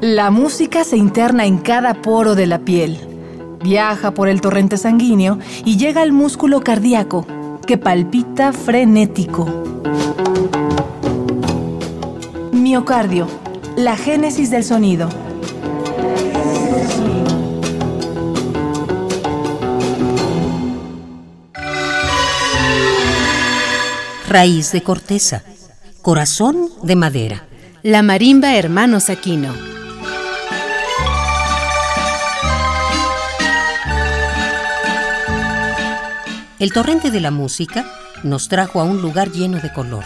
La música se interna en cada poro de la piel, viaja por el torrente sanguíneo y llega al músculo cardíaco, que palpita frenético. Miocardio, la génesis del sonido. Raíz de corteza, corazón de madera. La marimba Hermanos Aquino. El torrente de la música nos trajo a un lugar lleno de color,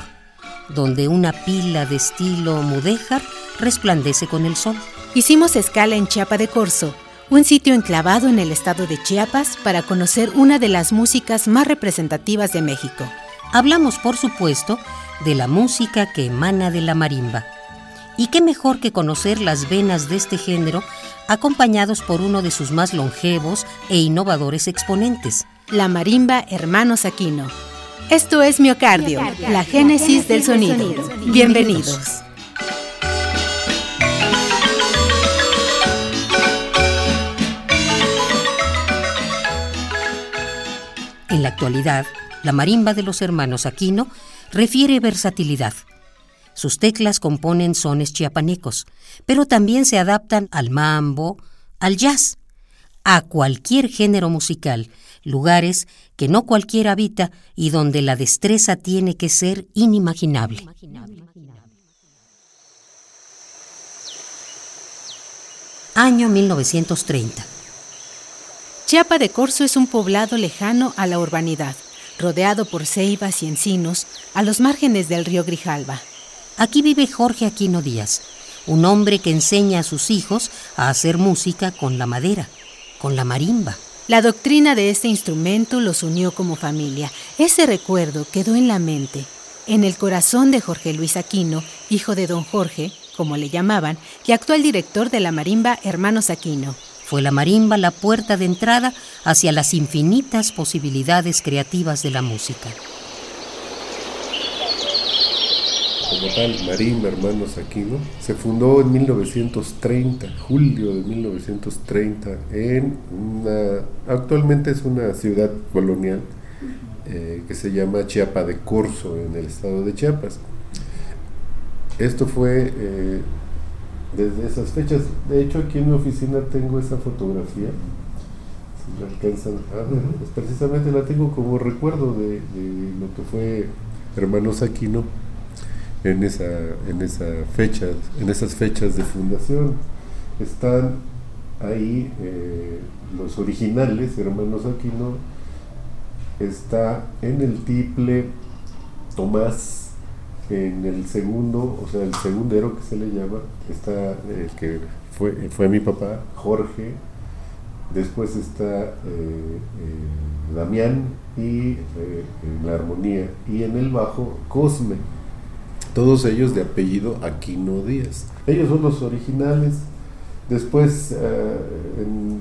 donde una pila de estilo mudéjar resplandece con el sol. Hicimos escala en Chiapa de Corzo, un sitio enclavado en el estado de Chiapas para conocer una de las músicas más representativas de México. Hablamos, por supuesto, de la música que emana de la marimba. Y qué mejor que conocer las venas de este género acompañados por uno de sus más longevos e innovadores exponentes, la marimba Hermanos Aquino. Esto es Miocardio, la génesis del sonido. Bienvenidos. En la actualidad, la marimba de los hermanos Aquino refiere versatilidad. Sus teclas componen sones chiapanecos, pero también se adaptan al mambo, al jazz, a cualquier género musical, lugares que no cualquiera habita y donde la destreza tiene que ser inimaginable. Año 1930. Chiapa de Corzo es un poblado lejano a la urbanidad, rodeado por ceibas y encinos a los márgenes del río Grijalba. Aquí vive Jorge Aquino Díaz, un hombre que enseña a sus hijos a hacer música con la madera, con la marimba. La doctrina de este instrumento los unió como familia. Ese recuerdo quedó en la mente, en el corazón de Jorge Luis Aquino, hijo de don Jorge, como le llamaban, y actual director de la marimba Hermanos Aquino. Fue la marimba la puerta de entrada hacia las infinitas posibilidades creativas de la música. como tal, Marín Hermanos Aquino, se fundó en 1930, julio de 1930, en una, actualmente es una ciudad colonial eh, que se llama Chiapa de Corzo, en el estado de Chiapas. Esto fue eh, desde esas fechas. De hecho, aquí en mi oficina tengo esa fotografía. Si me alcanzan a pues precisamente la tengo como recuerdo de, de lo que fue Hermanos Aquino en esa, en esa fecha, en esas fechas de fundación. Están ahí eh, los originales, hermanos Aquino, está en el tiple Tomás, en el segundo, o sea, el segundero que se le llama, está el que fue, fue mi papá, Jorge, después está eh, eh, Damián y en la armonía, y en el bajo Cosme todos ellos de apellido Aquino Díaz. Ellos son los originales. Después, eh, en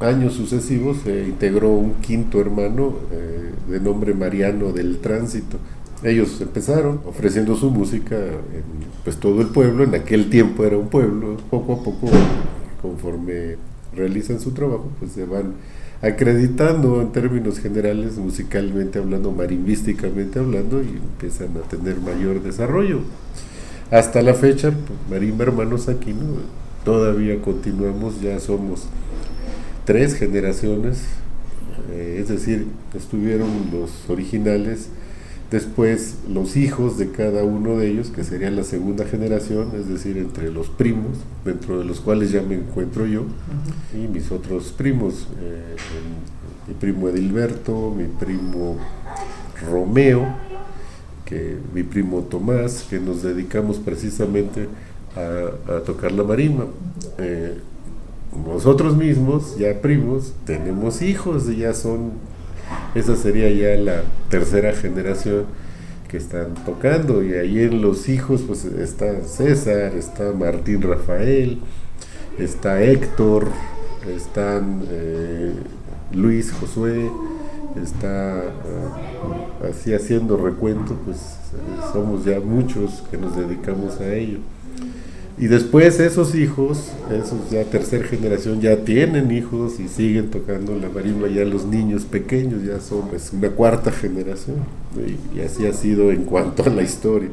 años sucesivos, se integró un quinto hermano eh, de nombre Mariano del Tránsito. Ellos empezaron ofreciendo su música en pues, todo el pueblo, en aquel tiempo era un pueblo, poco a poco, conforme realizan su trabajo, pues se van acreditando en términos generales, musicalmente hablando, marimbísticamente hablando, y empiezan a tener mayor desarrollo. Hasta la fecha, pues, Marimba Hermanos aquí, ¿no? todavía continuamos, ya somos tres generaciones, eh, es decir, estuvieron los originales, Después los hijos de cada uno de ellos, que sería la segunda generación, es decir, entre los primos, dentro de los cuales ya me encuentro yo, y mis otros primos, eh, mi primo Edilberto, mi primo Romeo, que mi primo Tomás, que nos dedicamos precisamente a, tocar la marimba. Eh, nosotros mismos, ya primos, tenemos hijos, y ya son esa sería ya la tercera generación que están tocando y ahí en los hijos pues está César, está Martín Rafael, está Héctor, están eh, Luis Josué, está ah, así haciendo recuento, pues somos ya muchos que nos dedicamos a ello. Y después esos hijos, esos ya tercera generación, ya tienen hijos y siguen tocando la marimba, ya los niños pequeños ya son pues, una cuarta generación. y así ha sido en cuanto a la historia.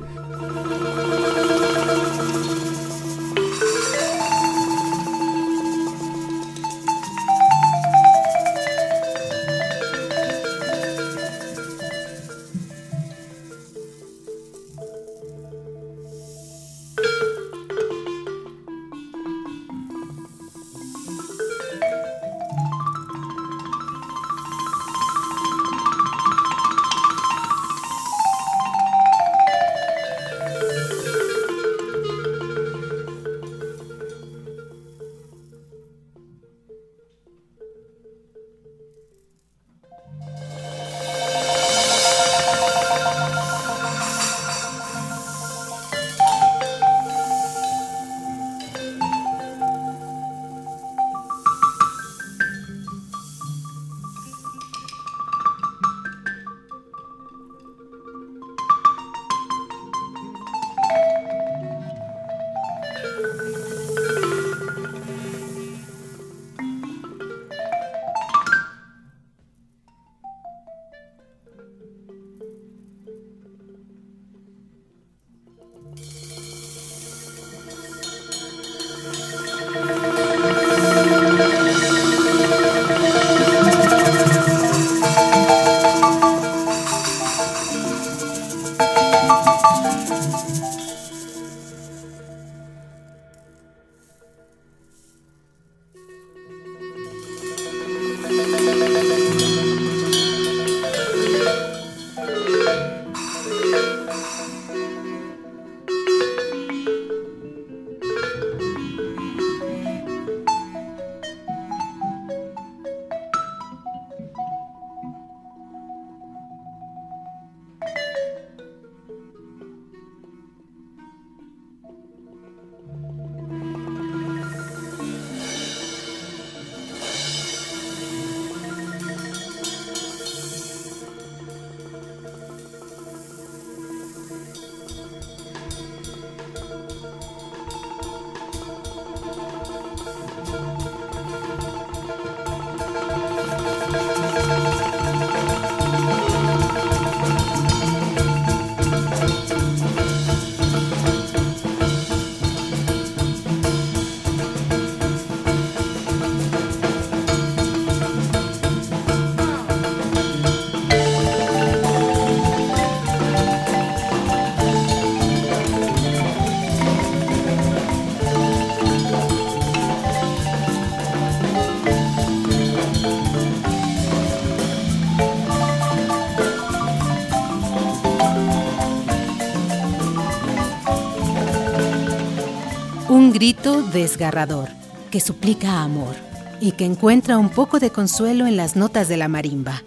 Grito desgarrador que suplica amor y que encuentra un poco de consuelo en las notas de la marimba.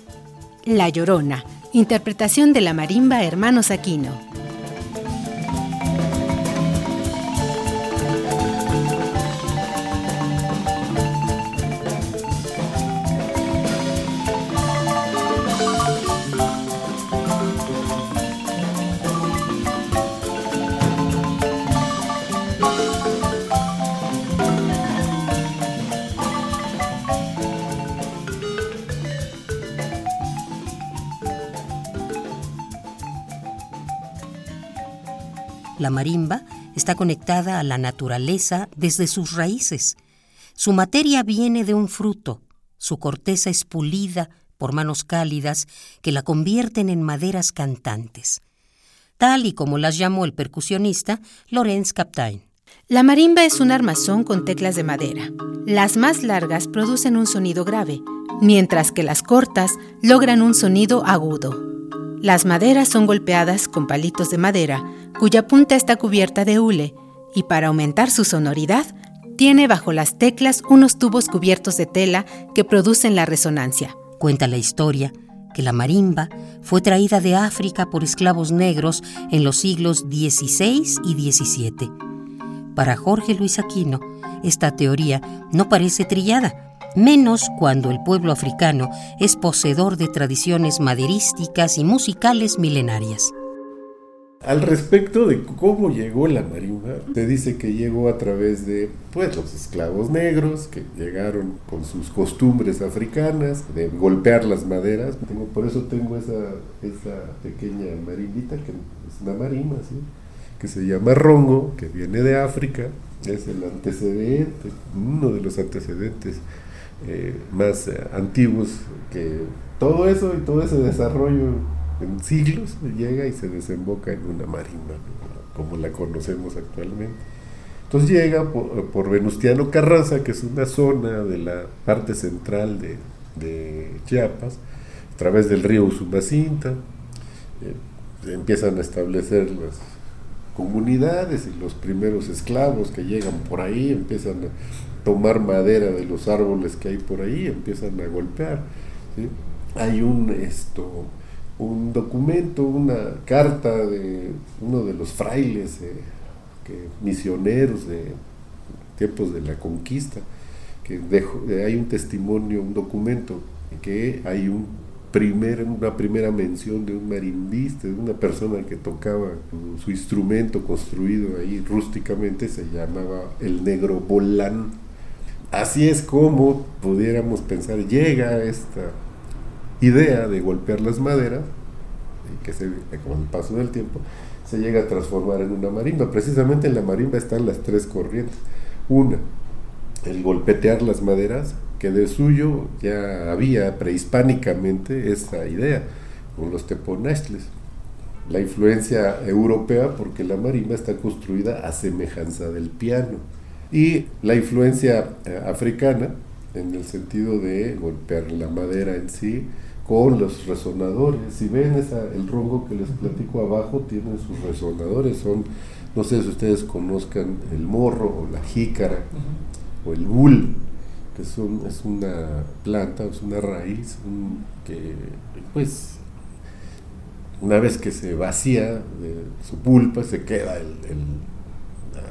La Llorona, interpretación de la marimba Hermanos Aquino. La marimba está conectada a la naturaleza desde sus raíces. Su materia viene de un fruto, su corteza es pulida por manos cálidas que la convierten en maderas cantantes, tal y como las llamó el percusionista Lorenz Captain. La marimba es un armazón con teclas de madera. Las más largas producen un sonido grave, mientras que las cortas logran un sonido agudo. Las maderas son golpeadas con palitos de madera, cuya punta está cubierta de hule, y para aumentar su sonoridad, tiene bajo las teclas unos tubos cubiertos de tela que producen la resonancia. Cuenta la historia que la marimba fue traída de África por esclavos negros en los siglos XVI y XVII. Para Jorge Luis Aquino, esta teoría no parece trillada, menos cuando el pueblo africano es poseedor de tradiciones maderísticas y musicales milenarias. Al respecto de cómo llegó la marimba, te dice que llegó a través de pues, los esclavos negros que llegaron con sus costumbres africanas de golpear las maderas. Por eso tengo esa pequeña marimbita que es una marimba, ¿sí? que se llama rongo, que viene de África, es el antecedente, uno de los antecedentes eh, más eh, antiguos que todo eso y todo ese desarrollo en siglos llega y se desemboca en una marimba, como la conocemos actualmente. Entonces llega por, Venustiano Carranza, que es una zona de la parte central de, Chiapas, a través del río Usumacinta, eh, empiezan a establecer las comunidades y los primeros esclavos que llegan por ahí empiezan a tomar madera de los árboles que hay por ahí, empiezan a golpear. Hay un esto un documento, una carta de uno de los frailes eh, que, misioneros de tiempos de la conquista, que eh, hay un testimonio, un documento, que hay un primer, una primera mención de un marimbista, de una persona que tocaba su instrumento construido ahí rústicamente, se llamaba el negro Bolán. Así es como pudiéramos pensar, llega esta idea de golpear las maderas, que se, con el paso del tiempo se llega a transformar en una marimba. Precisamente en la marimba están las tres corrientes. Una, el golpetear las maderas, de suyo ya había prehispánicamente esa idea, con los teponastles. La influencia europea, porque la marimba está construida a semejanza del piano. Y la influencia eh, africana, en el sentido de golpear la madera en sí, con los resonadores. Si ven esa, el rongo que les platico abajo, tienen sus resonadores. Son, no sé si ustedes conozcan el morro o la jícara o el bull, que son, es una planta, es una raíz que, pues, una vez que se vacía de su pulpa, se queda el,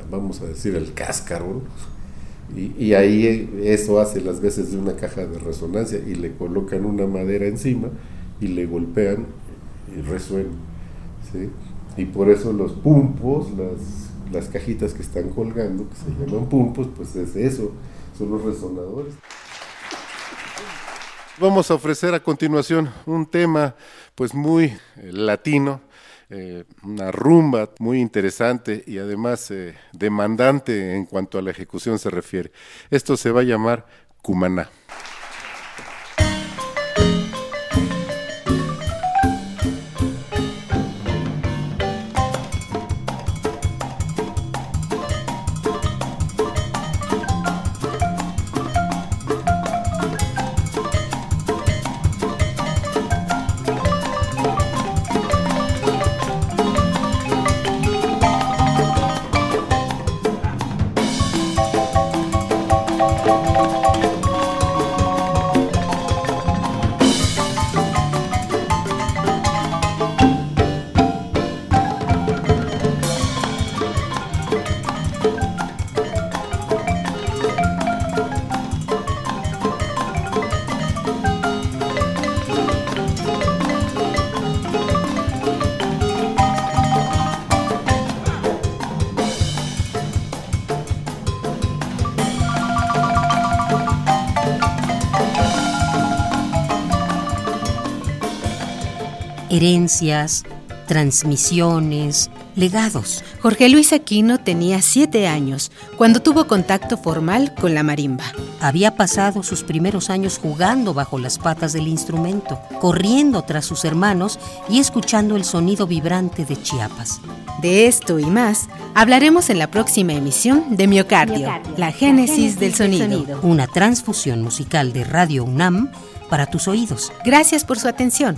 vamos a decir, el cáscaro y, ahí eso hace las veces de una caja de resonancia y le colocan una madera encima y le golpean y resuena. Y por eso los pumpos, las, las cajitas que están colgando, que se llaman pumpos, pues es eso, son los resonadores. Vamos a ofrecer a continuación un tema pues muy eh, latino, eh, una rumba muy interesante y además eh, demandante en cuanto a la ejecución se refiere. Esto se va a llamar Cumaná. Herencias, transmisiones, legados. Jorge Luis Aquino tenía siete años cuando tuvo contacto formal con la marimba. Había pasado sus primeros años jugando bajo las patas del instrumento, corriendo tras sus hermanos y escuchando el sonido vibrante de Chiapas. De esto y más hablaremos en la próxima emisión de Miocardio, la génesis, del, sonido. Una transfusión musical de Radio UNAM para tus oídos. Gracias por su atención.